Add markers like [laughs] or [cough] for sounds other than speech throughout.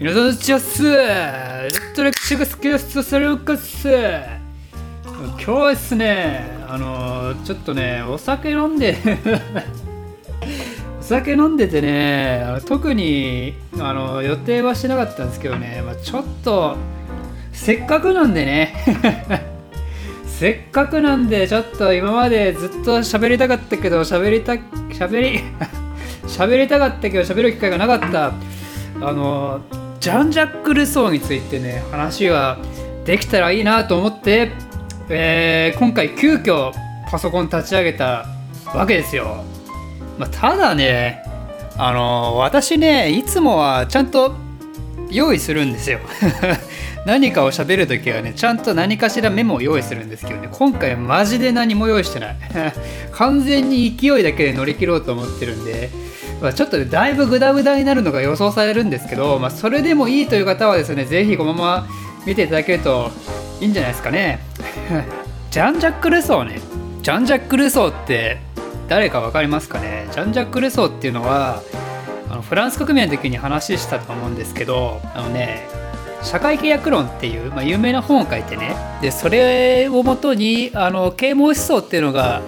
皆さん、チャスレックシが好きですそれをかす今日はですね、あのちょっとね、お酒飲んでお酒飲んでてね、特にあの予定はしてなかったんですけどね、まあ、ちょっと、せっかくなんでねせっかくなんで、ちょっと今までずっと喋りたかったけど、喋りた、喋り喋りたかったけど、喋る機会がなかった、あの [laughs] [laughs] ジャン・ジャック・ルソーについてね話ができたらいいなと思って、えー、今回急遽パソコン立ち上げたわけですよ、まあ、ただねあの私ねいつもはちゃんと用意するんですよ。[laughs] 何かを喋るときはねちゃんと何かしらメモを用意するんですけどね。今回マジで何も用意してない。[laughs] 完全に勢いだけで乗り切ろうと思ってるんでまあ、ちょっとだいぶグダグダになるのが予想されるんですけど、まあ、それでもいいという方はですね、ぜひこのまま見ていただけるといいんじゃないですかね。[laughs] ジャン・ジャック・ルソーね。ジャン・ジャック・ルソーって誰か分かりますかね？ジャン・ジャック・ルソーっていうのは、あのフランス革命の時に話したと思うんですけど、あのね、社会契約論っていう、まあ、有名な本を書いてねでそれをもとにあの啓蒙思想っていうのが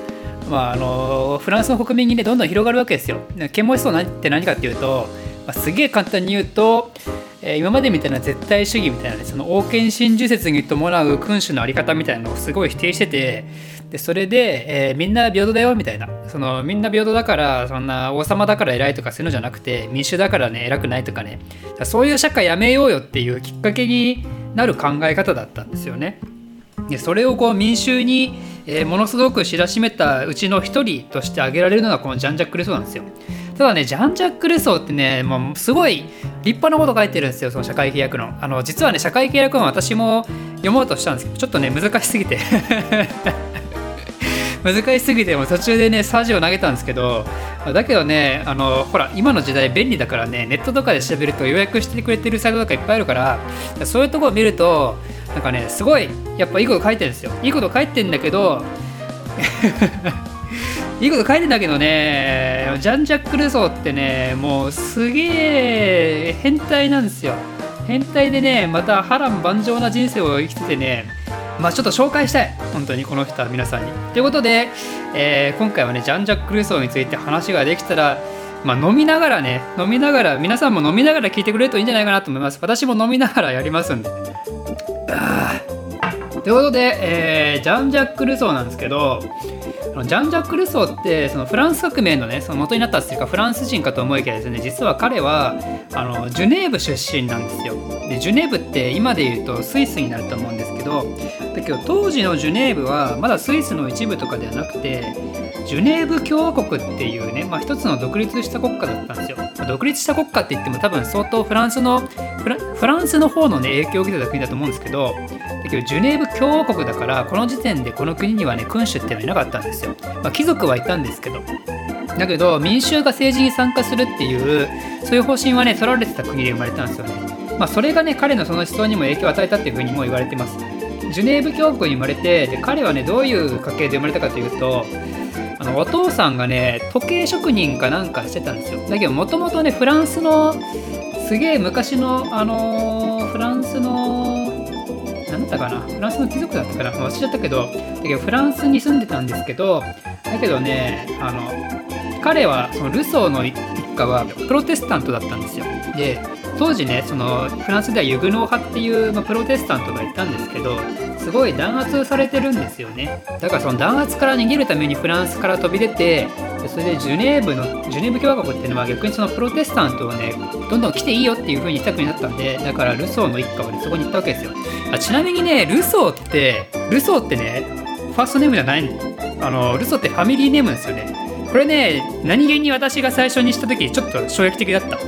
まあ、あのフランスの国民にねどんどん広がるわけですよ。啓蒙思想って何かっていうと、まあ、すげえ簡単に言うと、えー、今までみたいな絶対主義みたいな、ね、その王権真珠説に伴う君主の在り方みたいなのをすごい否定しててでそれで、えー、みんな平等だよみたいなそのみんな平等だからそんな王様だから偉いとかそういうのじゃなくて民主だからね偉くないとかねそういう社会やめようよっていうきっかけになる考え方だったんですよね。でそれをこう民衆に、えー、ものすごく知らしめたうちの一人として挙げられるのがこのジャン・ジャック・ルソーなんですよ。ただね、ジャン・ジャック・ルソーってね、もうすごい立派なこと書いてるんですよ、その社会契約論。あの実はね、社会契約論私も読もうとしたんですけど、ちょっとね、難しすぎて [laughs] 難しすぎても途中でねサージを投げたんですけどだけどねあのほら今の時代便利だからねネットとかで調べると予約してくれてるサイトとかいっぱいあるからそういうとこを見るとなんかねすごいやっぱいいこと書いてるんですよ。いいこと書いてんだけど [laughs] いいこと書いてんだけどねジャン・ジャック・ルソーってねもうすげえ変態なんですよ。変態でねまた波乱万丈な人生を生きててねまあちょっと紹介したい。本当にこの人は皆さんに。ということで、えー、今回はねジャン・ジャック・ルソーについて話ができたらまあ、飲みながらね飲みながら皆さんも飲みながら聞いてくれるといいんじゃないかなと思います。私も飲みながらやりますんでということで、えー、ジャン・ジャック・ルソーなんですけどジャン・ジャック・ルソーってそのフランス革命のねその元になったっていうかフランス人かと思いきやですね実は彼はあのジュネーブ出身なんですよ。でジュネーブって今で言うとスイスになると思うんですけどだけど当時のジュネーブはまだスイスの一部とかではなくてジュネーブ共和国っていうね、まあ、一つの独立した国家だったんですよ。独立した国家って言っても多分相当フランスのフランスの方のね影響を受けてた国だと思うんですけどだけどジュネーブ共和国だからこの時点でこの国にはね君主っていうのはいなかったんですよ。まあ、貴族はいたんですけどだけど民衆が政治に参加するっていうそういう方針はね取られてた国で生まれたんですよね。まあ、それがね彼のその思想にも影響を与えたっていうふうにも言われてます。ジュネーブ共和国に生まれてで彼はねどういう家系で生まれたかというとあのお父さんがね時計職人かなんかしてたんですよ。だけどもともとねフランスのすげえ昔のあのー、フランスの何だったかな？フランスの貴族だったかな？忘れちゃったけど。だけどフランスに住んでたんですけどだけどねあの彼はそのルソーの一家はプロテスタントだったんですよ。で当時ねそのフランスではユグノー派っていう、まあ、プロテスタントがいたんですけどすごい弾圧されてるんですよね。だからその弾圧から逃げるためにフランスから飛び出てそれでジュネーブのジュネーブ共和国っていうのは逆にそのプロテスタントをねどんどん来ていいよっていう風にしたくになったんでだからルソーの一家はねそこに行ったわけですよ。あちなみにねルソーってルソーってねファーストネームじゃないのあのルソーってファミリーネームですよね。これね何気に私が最初にした時ちょっと衝撃的だった。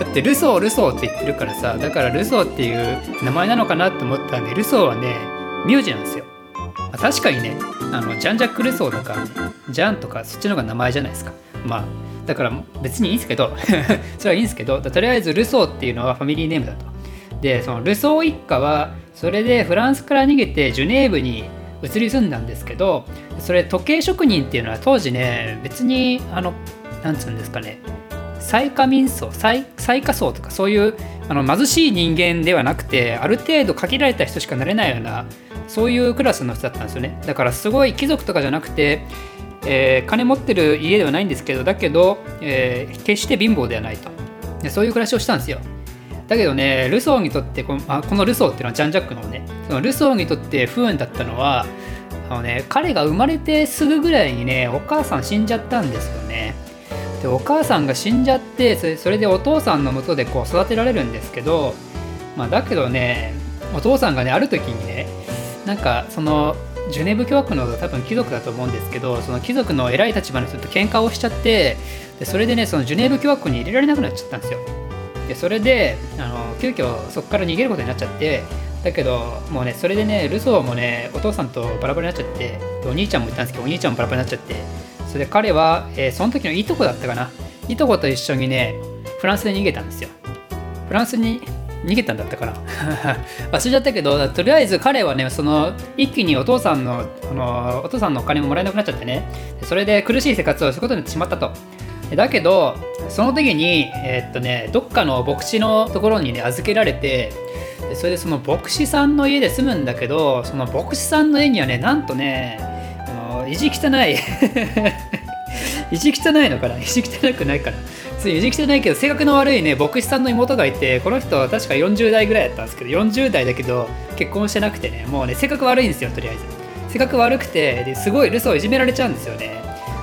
だってルソールソーって言ってるからさだからルソーっていう名前なのかなって思ったんでルソーはね名字なんですよ、まあ、確かにねあのジャン・ジャック・ルソーとかジャンとかそっちの方が名前じゃないですか。まあだから別にいいんですけど [laughs] それはいいんですけどとりあえずルソーっていうのはファミリーネームだと。でそのルソー一家はそれでフランスから逃げてジュネーブに移り住んだんですけどそれ時計職人っていうのは当時ね別にあのなんつうんですかね最下民層最最下層とかそういうあの貧しい人間ではなくてある程度限られた人しかなれないようなそういうクラスの人だったんですよね。だからすごい貴族とかじゃなくて、えー、金持ってる家ではないんですけどだけど、えー、決して貧乏ではないと。でそういう暮らしをしたんですよ。だけどねルソーにとってこのあこのルソーっていうのはジャン・ジャックのね。そのルソーにとって不運だったのはあのね彼が生まれてすぐぐらいにねお母さん死んじゃったんですよね。でお母さんが死んじゃってそれでお父さんのもとでこう育てられるんですけど、まあ、だけどねお父さんがねある時にねなんかそのジュネーブ共和国の多分貴族だと思うんですけどその貴族の偉い立場の人と喧嘩をしちゃってでそれでねそのジュネーブ共和国に入れられなくなっちゃったんですよ。でそれであの急遽そこから逃げることになっちゃってだけどもうねそれでねルソーもねお父さんとバラバラになっちゃってお兄ちゃんもいたんですけどお兄ちゃんもバラバラになっちゃってそれで彼は、えー、その時のいとこだったかな。いとこと一緒にねフランスで逃げたんですよ。フランスに逃げたんだったかな。[laughs] 忘れちゃったけどとりあえず彼はねその一気にお父さんのあのお父さんのお金ももらえなくなっちゃってね。それで苦しい生活をすることになってしまったと。だけどその時にえー、っとねどっかの牧師のところにね預けられてそれでその牧師さんの家で住むんだけどその牧師さんの家にはねなんとねの意地汚い。[laughs] 意地汚いのかな？意地汚くないかな？意地汚いけど性格の悪いね牧師さんの妹がいてこの人は確か40代ぐらいだったんですけど40代だけど結婚してなくてねもうね性格悪いんですよとりあえず。性格悪くてですごい留守をいじめられちゃうんですよね。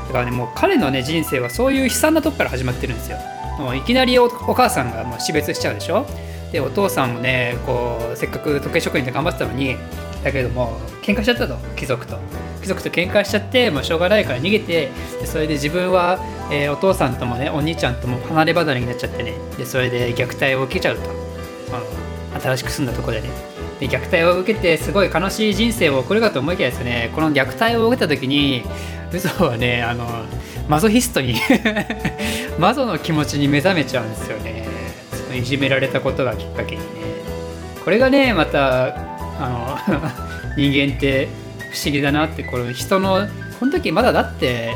だからねもう彼のね人生はそういう悲惨なとこから始まってるんですよ。もういきなりお母さんがもう死別しちゃうでしょ？でお父さんもねこうせっかく時計職人で頑張ってたのにだけども喧嘩しちゃったと貴族と。貴族と喧嘩しちゃってもうしょうがないから逃げてでそれで自分は、えー、お父さんともねお兄ちゃんとも離れ離れになっちゃってねでそれで虐待を受けちゃうと。あの新しく住んだとこでね。で虐待を受けてすごい悲しい人生を送るかと思いきやですねこの虐待を受けた時に嘘はねあのマゾヒストに [laughs] マゾの気持ちに目覚めちゃうんですよね。そのいじめられたことがきっかけにね。これがねまたあの [laughs] 人間って不思議だなってこの人のこの時まだだって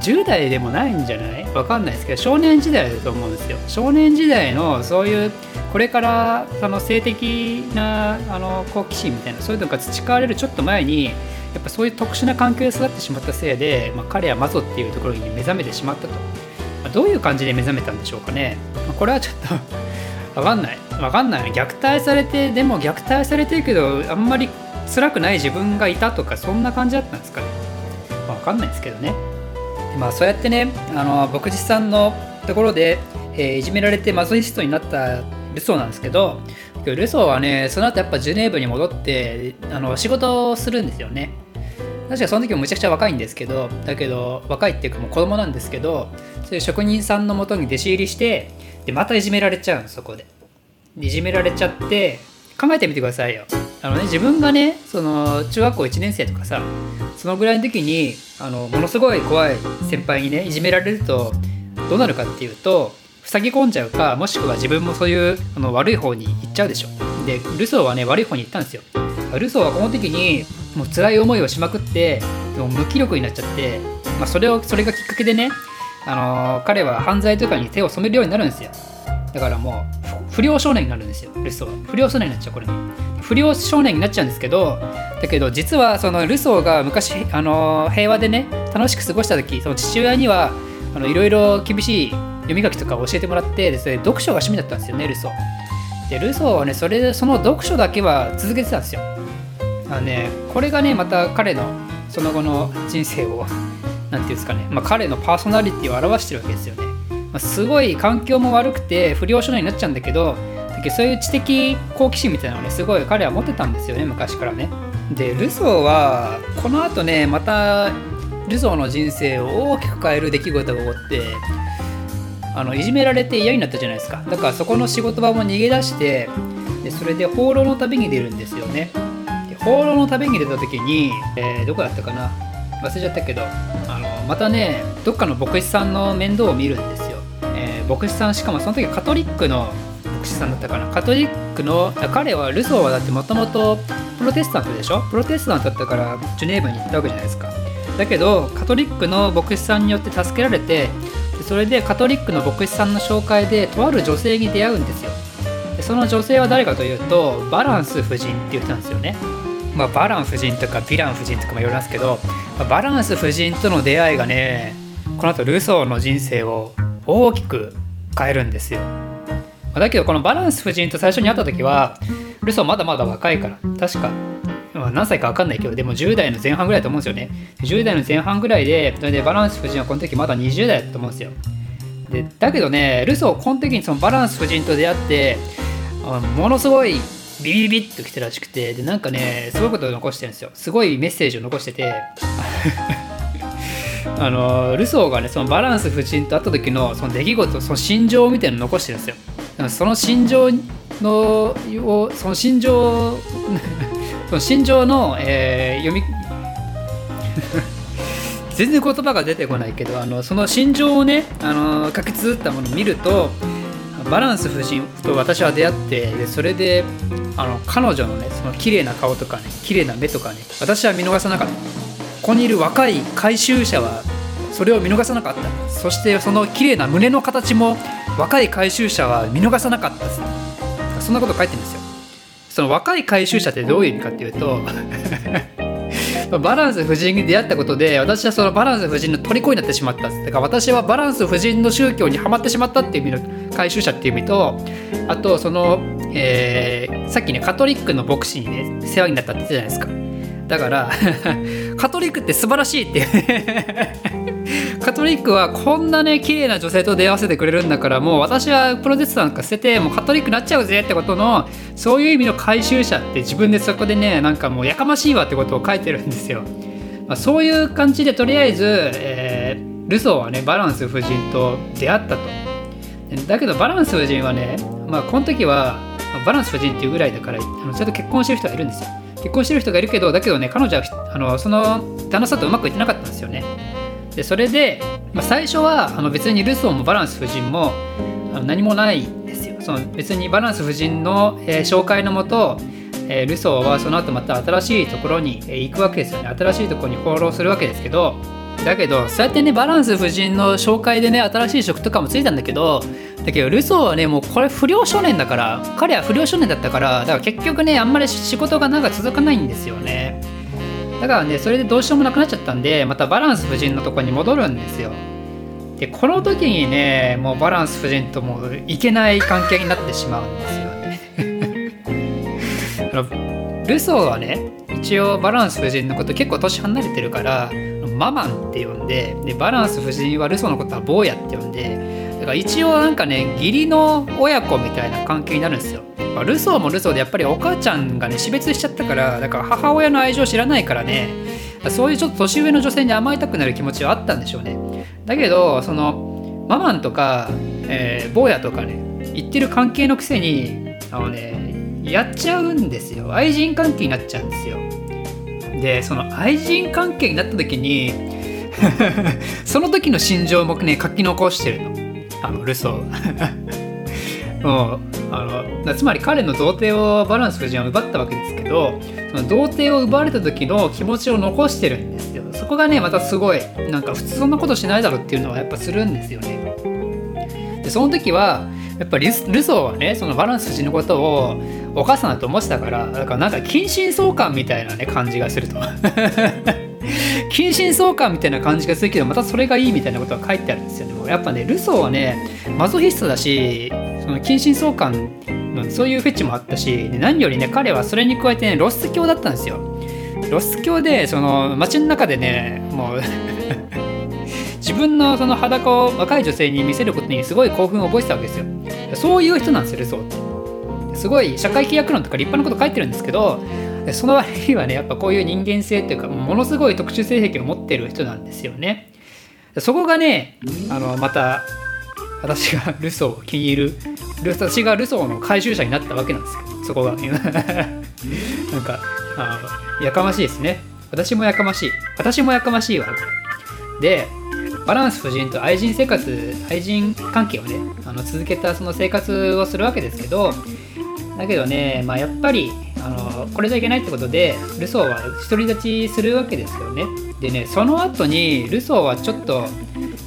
10代でもないんじゃない？わかんないですけど少年時代だと思うんですよ。少年時代のそういうこれからその性的なあの好奇心みたいなそういうのが培われるちょっと前にやっぱそういう特殊な環境で育ってしまったせいで、まあ、彼はマゾっていうところに目覚めてしまったと、まあ、どういう感じで目覚めたんでしょうかね、まあ、これはちょっとわかんない。わかんない。虐待されてでも虐待されてるけどあんまり辛くない自分がいたとかそんな感じだったんですかね、まあ、分かんないですけどね。まあそうやってねあの牧師さんのところで、えー、いじめられてマゾヒストになったルソーなんですけどルソーはねその後やっぱジュネーブに戻ってあの仕事をするんですよね。確かその時もむちゃくちゃ若いんですけどだけど若いっていうかもう子供なんですけどそういう職人さんのもとに弟子入りしてでまたいじめられちゃうんですそこで。いじめられちゃって考えてみてくださいよ。あのね自分がねその中学校1年生とかさそのぐらいの時にあのものすごい怖い先輩にねいじめられるとどうなるかっていうと塞ぎ込んじゃうかもしくは自分もそういうあの悪い方に行っちゃうでしょ。でルソーはね悪い方に行ったんですよ。ルソーはこの時にもう辛い思いをしまくってもう無気力になっちゃって、まあ、それをそれがきっかけでねあの、彼は犯罪とかに手を染めるようになるんですよ。だからもう不良少年になるんですよ。ルソー。不良少年になっちゃうこれね不良少年になっちゃうんですけどだけど実はそのルソーが昔あの平和でね楽しく過ごした時その父親にはいろいろ厳しい読み書きとか教えてもらってでそれ読書が趣味だったんですよねルソー。でルソーはねそれその読書だけは続けてたんですよ。あのねこれがねまた彼のその後の人生を何て言うんですかね、まあ、彼のパーソナリティを表してるわけですよね、まあ、すごい環境も悪くて不良少年になっちゃうんだけどけそういう知的好奇心みたいなのをねすごい彼は持ってたんですよね昔からね。でルソーはこのあとねまたルソーの人生を大きく変える出来事が起こってあのいじめられて嫌になったじゃないですか。だからそこの仕事場も逃げ出してでそれで放浪の旅に出るんですよね。で放浪の旅に出た時に、えー、どこだったかな？忘れちゃったけどまたねどっかの牧師さんの面倒を見るんですよ、えー、牧師さんしかもその時カトリックの牧師さんだったかな。カトリックの彼はルソーはだってもともとプロテスタントでしょ？プロテスタントだったからジュネーブに行ったわけじゃないですか。だけどカトリックの牧師さんによって助けられてそれでカトリックの牧師さんの紹介でとある女性に出会うんですよ。その女性は誰かというとバランス夫人っていう人なんですよね。まあ、バラン夫人とかヴィラン夫人とかも言われますけど、バランス夫人との出会いがねこの後ルソーの人生を大きく変えるんですよ。だけどこのバランス夫人と最初に会った時はルソーまだまだ若いから確か、何歳か分かんないけどでも10代の前半ぐらいと思うんですよね。10代の前半ぐらいでそれでバランス夫人はこの時まだ20代だと思うんですよ。でだけどねルソーこの時にそのバランス夫人と出会ってものすごいビビビッと来てらしくてでなんかねすごいことを残してるんですよ。すごいメッセージを残してて。[laughs] あのルソーがねそのバランス夫人と会った時のその出来事その心情みたいなの残してるんですよ。その心情のをその心情 [laughs] その心情の、えー、読み [laughs] 全然言葉が出てこないけどあのその心情をねあの書き綴ったものを見るとバランス夫人と私は出会ってでそれであの彼女のねその綺麗な顔とかね綺麗な目とかね私は見逃さなかった。ここにいる若い回収者はそれを見逃さなかった。そしてその綺麗な胸の形も若い回収者は見逃さなかった。そんなこと書いてるんですよ。その若い回収者ってどういう意味かっていうと [laughs] バランス夫人に出会ったことで私はそのバランス夫人の虜になってしまっただか私はバランス夫人の宗教にはまってしまったっていう意味の回収者っていう意味とあとその、えー、さっきねカトリックの牧師にね世話になったって言ったじゃないですか。だから [laughs] カトリックって素晴らしいっていう。カトリックはこんなね綺麗な女性と出会わせてくれるんだからもう私はプロテスなんか捨ててもうカトリックになっちゃうぜってことのそういう意味の回収者って自分でそこでねなんかもうやかましいわってことを書いてるんですよ。まあ、そういう感じでとりあえず、えー、ルソーはねバランス夫人と出会ったと。だけどバランス夫人はね、まあ、この時はバランス夫人っていうぐらいだからあのちゃんと結婚してる人がいるんですよ。結婚してる人がいるけどだけどね彼女はあのその旦那さんとうまくいってなかったんですよね。でそれで、まあ、最初はあの別にルソーもバランス夫人もあの何もないんですよその別にバランス夫人の、えー、紹介のもと、えー、ルソーはその後また新しいところに、えー、行くわけですよね。新しいところに放浪するわけですけどだけどそうやってねバランス夫人の紹介でね新しい職とかもついたんだけどだけどルソーはねもうこれ不良少年だから彼は不良少年だったからだから結局ねあんまり仕事がなんか続かないんですよねだからねそれでどうしようもなくなっちゃったんでまたバランス夫人のとこに戻るんですよ。でこの時にねもうバランス夫人ともういけない関係になってしまうんですよね。[laughs] ルソーはね一応バランス夫人のこと結構年離れてるからママンって呼んででバランス夫人はルソーのことは坊やって呼んでだから一応なんかね義理の親子みたいな関係になるんですよ。まあ、ルソーもルソーでやっぱりお母ちゃんがね死別しちゃったからだから母親の愛情知らないからね。そういうちょっと年上の女性に甘えたくなる気持ちはあったんでしょうね。だけどそのママンとか、えー、坊やとかね言ってる関係のくせにあのねやっちゃうんですよ。愛人関係になっちゃうんですよ。でその愛人関係になった時に [laughs] その時の心情もね書き残してるの。あのルソーもうあのつまり彼の童貞をバランス夫人は奪ったわけですけどその童貞を奪われた時の気持ちを残してるんですよ。そこがねまたすごいなんか普通そんなことしないだろっていうのはやっぱするんですよね。でその時はやっぱりルソーはねそのバランス夫人のことをお母さんだと思ってたからだからなんか近親相関みたいなね感じがすると。近親相姦みたいな感じがするけどまたそれがいいみたいなことが書いてあるんですよね。もうやっぱねルソーはねマゾヒストだしその近親相姦のそういうフェチもあったし何よりね彼はそれに加えてね露出狂だったんですよ。露出狂でその街の中でねもう [laughs] 自分のその裸を若い女性に見せることにすごい興奮を覚えてたわけですよ。そういう人なんですよルソーって。すごい社会契約論とか立派なこと書いてるんですけどでその割にはねやっぱこういう人間性っていうかものすごい特殊性癖を持ってる人なんですよね。そこがねあのまた私が [laughs] ルソーを気に入る私がルソーの回収者になったわけなんですけどそこが [laughs] なんかあやかましいですね。私もやかましい。私もやかましいわ。でバランス夫人と愛人生活愛人関係をねあの続けたその生活をするわけですけどだけどね、まあ、やっぱりあのこれじゃいけないってことでルソーは独り立ちするわけですよね。でねその後にルソーはちょっと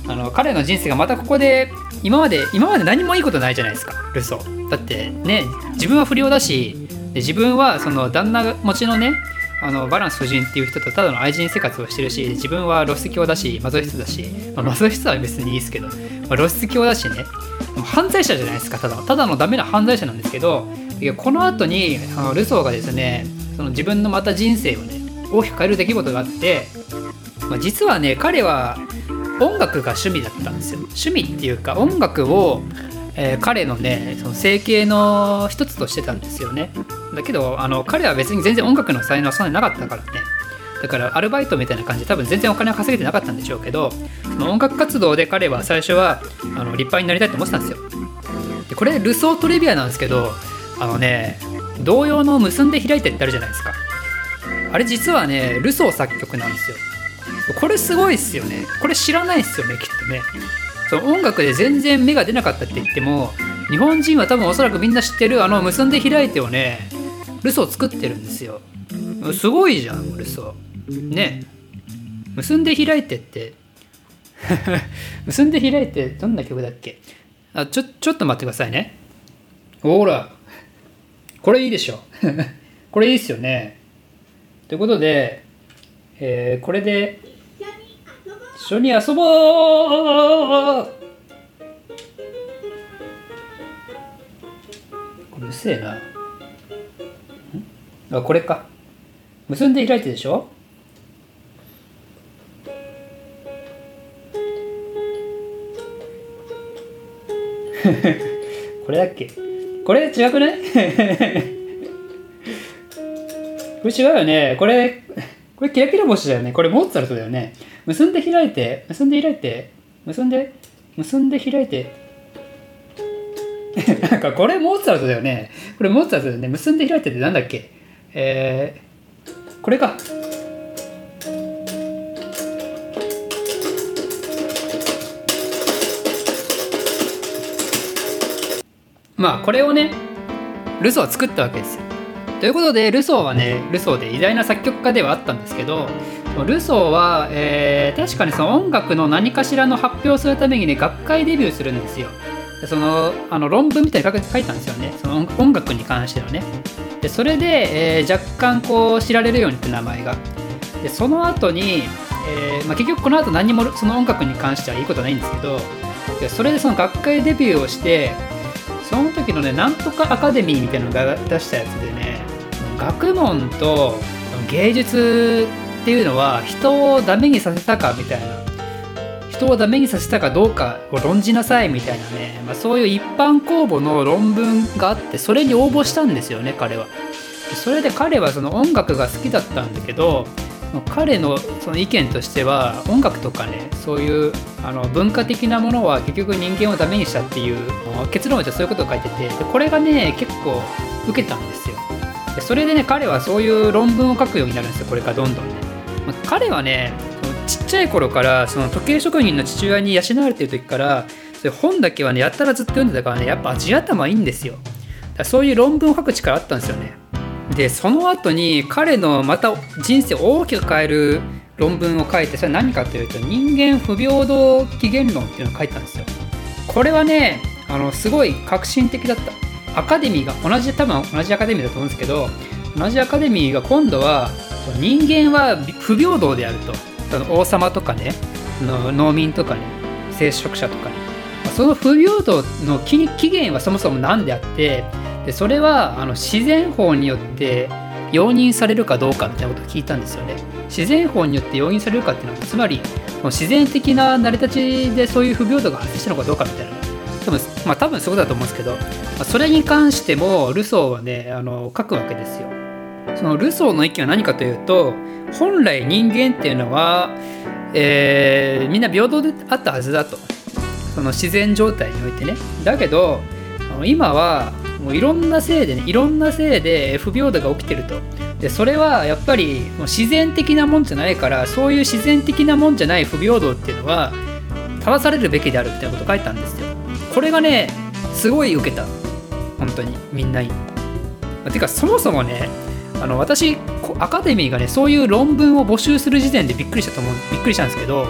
あの彼の人生がまたここで今まで今まで何もいいことないじゃないですかルソー。だってね自分は不良だしで自分はその旦那持ちのねあのバランス夫人っていう人とただの愛人生活をしてるし自分は露出狂だしマゾヒスだし、まあ、マゾヒスは別にいいですけど、まあ、露出狂だしね。犯罪者じゃないですかただただのダメな犯罪者なんですけどいこの後にあのルソーがですねその自分のまた人生をね大きく変える出来事があって、まあ、実はね彼は音楽が趣味だったんですよ。趣味っていうか音楽を、えー、彼のねその整形の一つとしてたんですよね。だけどあの彼は別に全然音楽の才能はそんなになかったからね。だからアルバイトみたいな感じで多分全然お金は稼げてなかったんでしょうけどその音楽活動で彼は最初はあの立派になりたいと思ってたんですよ。でこれルソートレビアなんですけどあのね同様の結んで開いてってあるじゃないですか。あれ実はねルソー作曲なんですよ。これすごいっすよね。これ知らないっすよねきっとね。その音楽で全然芽が出なかったって言っても日本人は多分おそらくみんな知ってるあの結んで開いてをねルソー作ってるんですよ。すごいじゃんルソー。ね。結んで開いてって。[laughs] 結んで開いてどんな曲だっけ？あちょちょっと待ってくださいね。ほら。これいいでしょ。[laughs] これいいっすよね。ということで、えー、これで一緒に遊ぼう。うるせえな。あこれか。結んで開いてでしょ。[laughs] これだっけこれ違くない？[laughs] これ違うよね。これこれキラキラ星だよね。これモーツァルトだよね。結んで開いて結んで開いて結んで結んで開いて。[laughs] なんかこれモーツァルトだよね。これモーツァルトだよね。結んで開いてってなんだっけ？えー、これか。まあこれをねルソーは作ったわけですよ。ということでルソーはねルソーで偉大な作曲家ではあったんですけどルソーは、えー、確かにその音楽の何かしらの発表するためにね学会デビューするんですよ。そのあの論文みたいに書いたんですよね。その音楽に関してのね。でそれで、えー、若干こう知られるようにって名前が。でその後に、えーまあ、結局この後何もその音楽に関してはいいことはないんですけどでそれでその学会デビューをしてその時のねなんとかアカデミーみたいなのが出したやつでね学問と芸術っていうのは人をダメにさせたかみたいな人をダメにさせたかどうかを論じなさいみたいなね、まあ、そういう一般公募の論文があってそれに応募したんですよね彼は。それで彼はその音楽が好きだったんだけど彼のその意見としては音楽とかねそういうあの文化的なものは結局人間をダメにしたっていう結論でそういうことを書いててでこれがね結構受けたんですよ。でそれでね彼はそういう論文を書くようになるんですよ。これからどんどんね、まあ、彼はねちっちゃい頃からその時計職人の父親に養われてる時からそれ本だけはねやったらずっと読んでたからねやっぱ地頭いいんですよ。だそういう論文を書く力あったんですよね。でその後に彼のまた人生を大きく変える論文を書いてそれは何かというと人間不平等起源論っていうのを書いたんですよ。これはねあのすごい革新的だった。アカデミーが同じ多分同じアカデミーだと思うんですけど同じアカデミーが今度は人間は不平等であると。その王様とかね農民とかね聖職者とかね。その不平等の起源はそもそも何であってでそれはあの自然法によって容認されるかどうかみたいなことを聞いたんですよね。自然法によって容認されるかっていうのはつまり自然的な成り立ちでそういう不平等が発生したのかどうかみたいな。多分まあ多分そうだと思うんですけど、まあ、それに関してもルソーはねあの書くわけですよ。そのルソーの意見は何かというと本来人間っていうのは、えー、みんな平等であったはずだと。その自然状態においてね。だけど今はもういろんなせいでねいろんなせいで不平等が起きてると。でそれはやっぱりもう自然的なもんじゃないからそういう自然的なもんじゃない不平等っていうのは正されるべきであるっていうこと書いたんですよ。これがねすごい受けた。本当に。みんなに。てかそもそもねあの私アカデミーがねそういう論文を募集する時点でびっくりしたと思うびっくりしたんですけど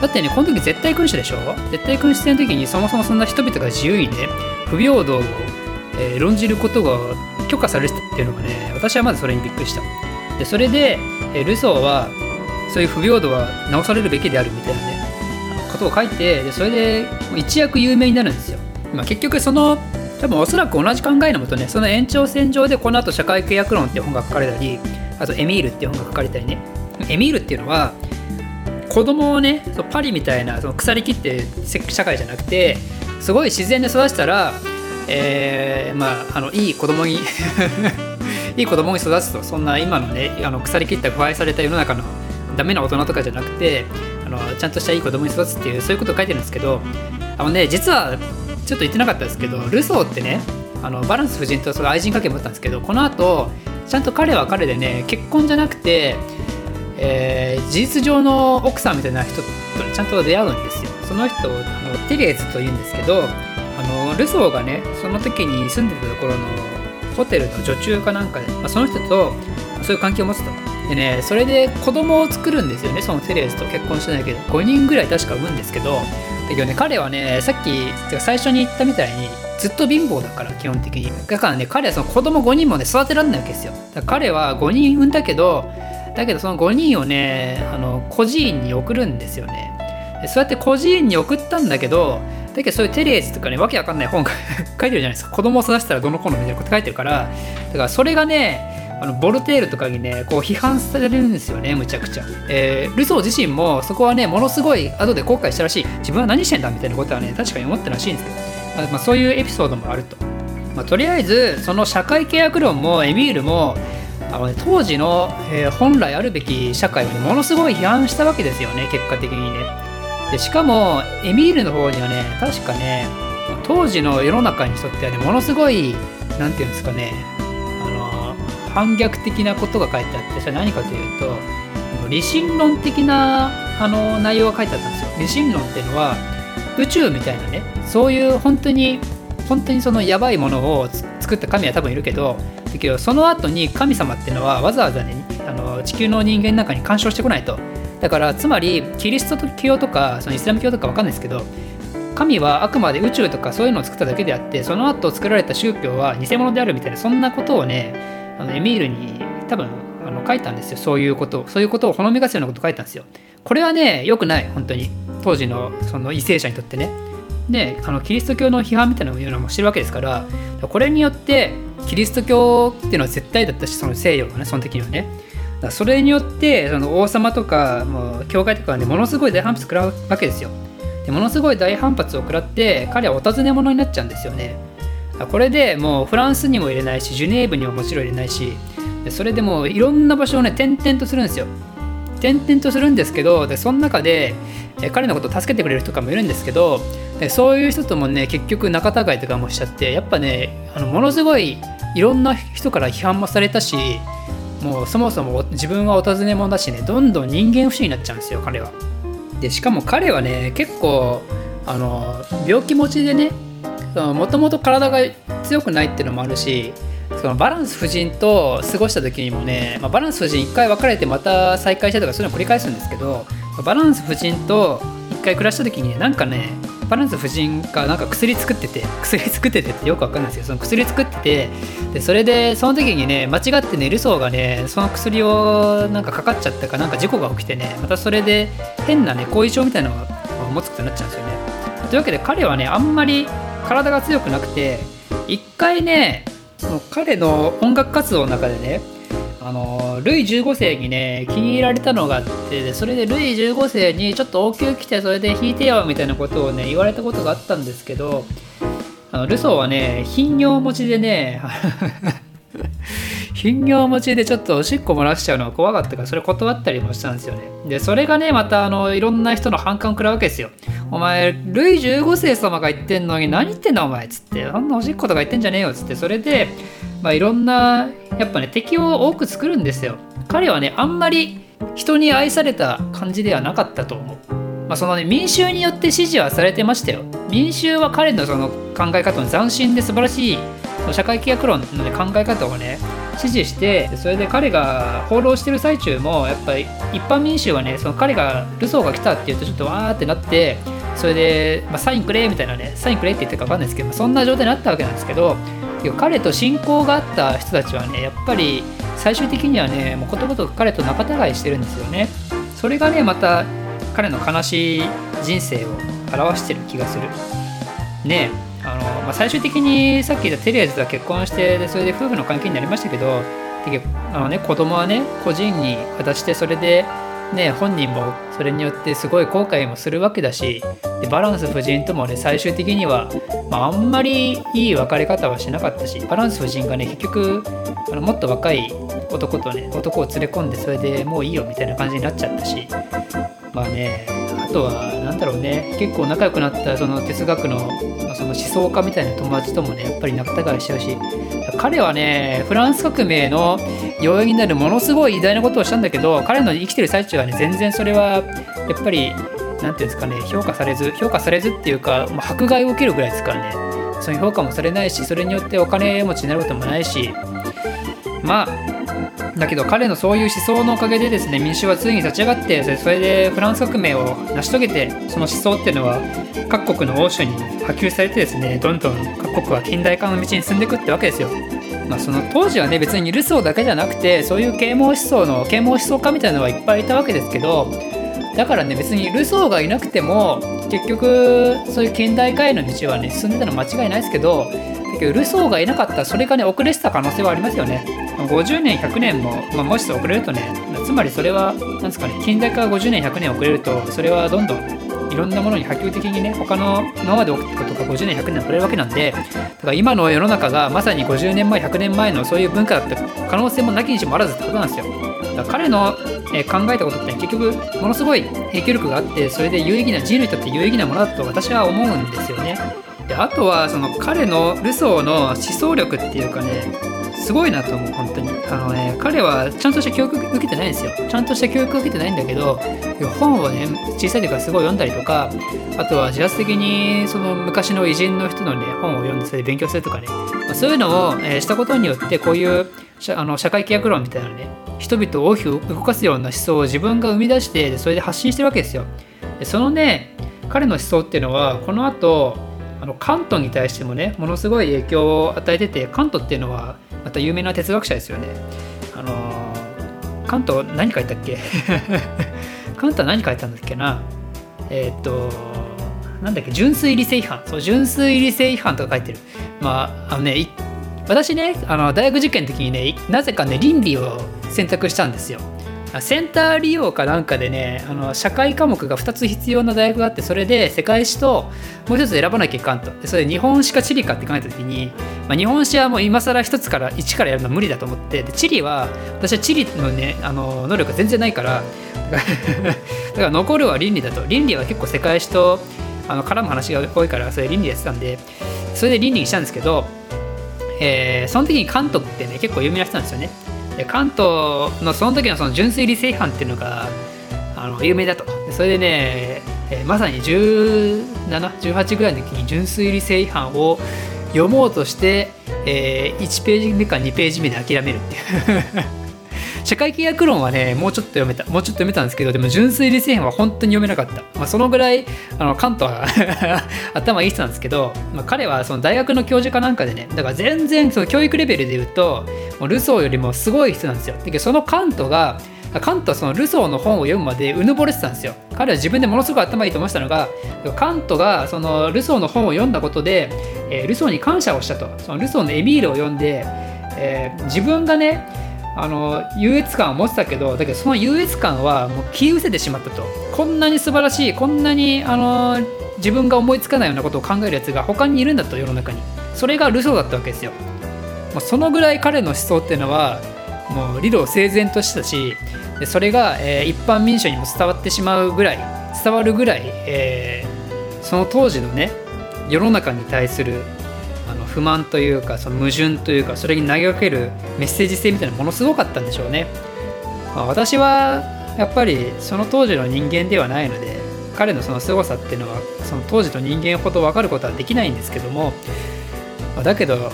だってねこの時絶対君主でしょ？絶対君主制の時にそもそもそんな人々が自由にね不平等を、えー、論じることが許可されてたっていうのがね私はまずそれにびっくりした。でそれで、えー、ルソーはそういう不平等は直されるべきであるみたいなねことを書いてでそれで一躍有名になるんですよ、まあ、結局その多分おそらく同じ考えのもとねその延長線上でこの後社会契約論って本が書かれたりあとエミールっていう本が書かれたりね。エミールっていうのは子供をねそうパリみたいなその腐りきって社会じゃなくてすごい自然で育てたら、えー、まああのいい子供に [laughs] いい子供に育つとそんな今のねあの腐りきった腐敗された世の中のダメな大人とかじゃなくてあのちゃんとしたいい子供に育つっていうそういうことを書いてるんですけどあのね実はちょっと言ってなかったですけどルソーってねあのバランス夫人とその愛人関係持ったんですけどこの後ちゃんと彼は彼でね結婚じゃなくて、えー、事実上の奥さんみたいな人とちゃんと出会うんですよ。その人あのテレーズというんですけどのルソーがねその時に住んでたところのホテルの女中かなんかで、まあ、その人とそういう関係を持つと。でねそれで子供を作るんですよねそのテレーズと。結婚してないけど5人ぐらい確か産むんですけど。だけどね彼はねさっき最初に言ったみたいにずっと貧乏だから基本的に。だからね彼はその子供5人もね育てられないわけですよ。だから彼は5人産んだけどだけどその5人をねあの孤児院に送るんですよね。そうやって孤児院に送ったんだけどだけどそういうテレーズとかねわけわかんない本が [laughs] 書いてるじゃないですか。子供を育てたらどの子のみたいなこと書いてるから。だからそれがねあのボルテールとかにねこう批判されるんですよねむちゃくちゃ、えー、ルソー自身もそこはねものすごい後で後悔したらしい。自分は何してんだみたいなことはね確かに思ったらしいんですけど、まあ、そういうエピソードもあると、まあ、とりあえずその社会契約論もエミールもあの、ね、当時の、えー、本来あるべき社会を、ものすごい批判したわけですよね結果的にね。でしかもエミールの方にはね確かね当時の世の中にとってはねものすごい何て言うんですかねあの反逆的なことが書いてあってそれ何かというと理心論的なあの内容が書いてあったんですよ。理心論っていうのは宇宙みたいなねそういう本当に本当にそのやばいものを作った神は多分いるけどだけどその後に神様っていうのはわざわざねあの地球の人間の中に干渉してこないとだからつまりキリスト教とかそのイスラム教とか分かんないですけど神はあくまで宇宙とかそういうのを作っただけであってその後作られた宗教は偽物であるみたいなそんなことをねあのエミールに多分あの書いたんですよ。そういうことそういうことをほのめかすようなこと書いたんですよ。これはね良くない本当に。当時のその為政者にとってね。であのキリスト教の批判みたいなのもしてるわけですからこれによってキリスト教っていうのは絶対だったしその西洋がねその時にはねそれによってその王様とかもう教会とかねものすごい大反発食らうわけですよ。でものすごい大反発を食らって彼はお尋ね者になっちゃうんですよね。これでもうフランスにも入れないしジュネーブにももちろん入れないしそれでもういろんな場所をね転々とするんですよ。転々とするんですけどでその中で彼のことを助けてくれる人とかもいるんですけどでそういう人ともね結局仲違いとかもしちゃってやっぱねあのものすごいいろんな人から批判もされたしもうそもそも自分はお尋ね者だしねどんどん人間不信になっちゃうんですよ彼は。でしかも彼はね結構あの病気持ちでねもともと体が強くないっていうのもあるしそのバランス夫人と過ごした時にもね、まあ、バランス夫人一回別れてまた再会したとかそういうのを繰り返すんですけどバランス夫人と回暮らした時になんかねバランス夫人がなんか薬作ってて [laughs] 薬作っててってよくわかんないですよ。その薬作っててでそれでその時にね間違ってねルソーがねその薬をなんかかかっちゃったかなんか事故が起きてねまたそれで変なね後遺症みたいなのを持つことになっちゃうんですよね。というわけで彼はねあんまり体が強くなくて一回ね彼の音楽活動の中でねあのルイ15世にね気に入られたのがあってそれでルイ15世にちょっと応急来てそれで引いてよみたいなことをね言われたことがあったんですけどあのルソーはね頻尿持ちでね頻尿持ちでちょっとおしっこ漏らしちゃうのが怖かったからそれ断ったりもしたんですよね。でそれがねまたあのいろんな人の反感を食らうわけですよ。お前ルイ15世様が言ってんのに何言ってんだお前っつって。あんなおしっことか言ってんじゃねえよっつって。それでまあいろんなやっぱね敵を多く作るんですよ。彼はねあんまり人に愛された感じではなかったと思う。まあ、そのね民衆によって支持はされてましたよ。民衆は彼のその考え方の斬新で素晴らしい社会契約論の、ね、考え方をね支持してそれで彼が放浪してる最中もやっぱり一般民衆はねその彼がルソーが来たって言うとちょっとわーってなってそれで、まあ、サインくれみたいなねサインくれって言ってか分かんないですけど、そんな状態になったわけなんですけど彼と親交があった人たちはねやっぱり最終的にはねもうことごとく彼と仲違いしてるんですよね。それがねまた彼の悲しい人生を表してる気がする。ね。あの、まあ、最終的にさっき言ったテレーズとは結婚してでそれで夫婦の関係になりましたけどあの、ね、子供はね個人に渡してそれでね、本人もそれによってすごい後悔もするわけだしでバランス夫人ともね最終的には、まあ、あんまりいい別れ方はしなかったしバランス夫人がね結局あのもっと若い男とね男を連れ込んでそれでもういいよみたいな感じになっちゃったしまあねあとは何だろうね結構仲良くなったその哲学のその思想家みたいな友達ともねやっぱり仲違いしちゃうし彼はねフランス革命の要因になるものすごい偉大なことをしたんだけど彼の生きてる最中はね全然それはやっぱり何て言うんですかね評価されず評価されずっていうか、まあ、迫害を受けるぐらいですからね。そういう評価もされないしそれによってお金持ちになることもないしまあだけど彼のそういう思想のおかげでですね民衆はついに立ち上がってそれでフランス革命を成し遂げてその思想っていうのは各国の欧州に波及されてですねどんどん各国は近代化の道に進んでいくってわけですよ。まあ、その当時はね別にルソーだけじゃなくてそういう啓蒙思想の啓蒙思想家みたいなのはいっぱいいたわけですけどだからね別にルソーがいなくても結局そういう近代化への道はね進んでたの間違いないですけど局ルソーがいなかったそれがね遅れてた可能性はありますよね。50年100年も、まあ、もし遅れるとねつまりそれは何ですかね近代化が50年100年遅れるとそれはどんどんいろんなものに波及的にね他の今まで起きたことが50年100年遅れるわけなんでだから今の世の中がまさに50年前100年前のそういう文化だった可能性もなきにしもあらずってことなんですよだから彼の、え考えたことって、結局ものすごい影響力があってそれで有意義な人類にとって有意義なものだと私は思うんですよねであとはその彼のルソーの思想力っていうかねすごいなと思う本当に。あのね彼はちゃんとした教育受けてないんですよ。ちゃんとした教育受けてないんだけど本をね小さい時からすごい読んだりとかあとは自発的にその昔の偉人の人のね本を読んでそれで勉強するとかね、そういうのを、え、したことによってこういうあの社会規約論みたいなね人々を大きく動かすような思想を自分が生み出してそれで発信してるわけですよ。そのね彼の思想っていうのはこの後あのカントに対してもねものすごい影響を与えててカントっていうのはまた有名な哲学者ですよね。あのー、カント何書いたっけ？[laughs] カントは何書いたんだっけな？えー、っとなんだっけ？純粋理性違反。そう純粋理性違反とか書いてる。まああのね私ねあの大学受験の時にねなぜかね倫理を選択したんですよ。センター利用かなんかでねあの社会科目が2つ必要な大学があってそれで世界史ともう一つ選ばなきゃいかんと。でそれで日本史か地理かって考えた時に、まあ、日本史はもう今更1つから1からやるのは無理だと思ってで地理は私は地理のねあの能力が全然ないから [laughs] だから残るは倫理だと。倫理は結構世界史とあの絡む話が多いからそれ倫理やってたんでそれで倫理にしたんですけど、えー、その時に監督ってね結構有名な人なんですよね。で関東のその時のその純粋理性違反っていうのがあの有名だと。それでね、え、まさに1718ぐらいの時に純粋理性違反を読もうとして、えー、1ページ目か2ページ目で諦めるっていう。社会契約論はね、もうちょっと読めた。もうちょっと読めたんですけど、でも純粋理性編は本当に読めなかった。まあ、そのぐらい、あの、カントは [laughs] 頭いい人なんですけど、まあ、彼はその大学の教授かなんかでね、だから全然その教育レベルで言うと、もうルソーよりもすごい人なんですよ。だけどそのカントが、カントはそのルソーの本を読むまでうぬぼれてたんですよ。彼は自分でものすごく頭いいと思ってたのが、カントがそのルソーの本を読んだことで、えー、ルソーに感謝をしたと。そのルソーのエミールを読んで、えー、自分がね、あの優越感を持ってたけどだけどその優越感はもう消え失せてしまったと。こんなに素晴らしいこんなにあの自分が思いつかないようなことを考えるやつが他にいるんだと世の中に。それがルソーだったわけですよ。もうそのぐらい彼の思想っていうのはもう理路整然としたしでそれが、えー、一般民衆にも伝わってしまうぐらい伝わるぐらい、えー、その当時のね世の中に対する不満というかその矛盾というかそれに投げかけるメッセージ性みたいなものすごかったんでしょうね、まあ、私はやっぱりその当時の人間ではないので彼のその凄さっていうのはその当時の人間ほど分かることはできないんですけども、ま、だけど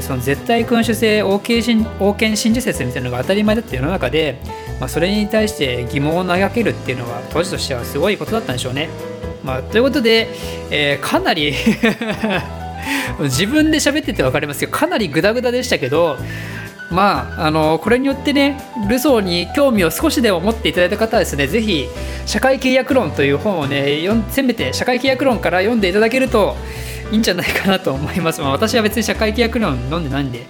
その絶対君主制王権真王権真珠説みたいなのが当たり前だった世の中で、まあ、それに対して疑問を投げかけるっていうのは当時としてはすごいことだったんでしょうね。まあ、ということで、えー、かなり [laughs] [laughs] 自分で喋ってて分かりますけどかなりグダグダでしたけどまあ、あのこれによってねルソーに興味を少しでも持っていただいた方はですねぜひ「社会契約論」という本をねせめて社会契約論から読んでいただけるといいんじゃないかなと思います。まあ、私は別に社会契約論飲んでないんで、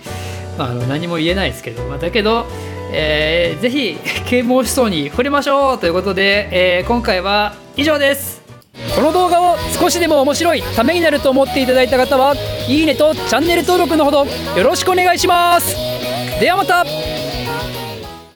まあ、あの何も言えないですけど、まあ、だけど、えー、ぜひ啓蒙思想に触れましょうということで、えー、今回は以上です。この動画を少しでも面白いためになると思っていただいた方はいいねとチャンネル登録のほどよろしくお願いします。ではまた。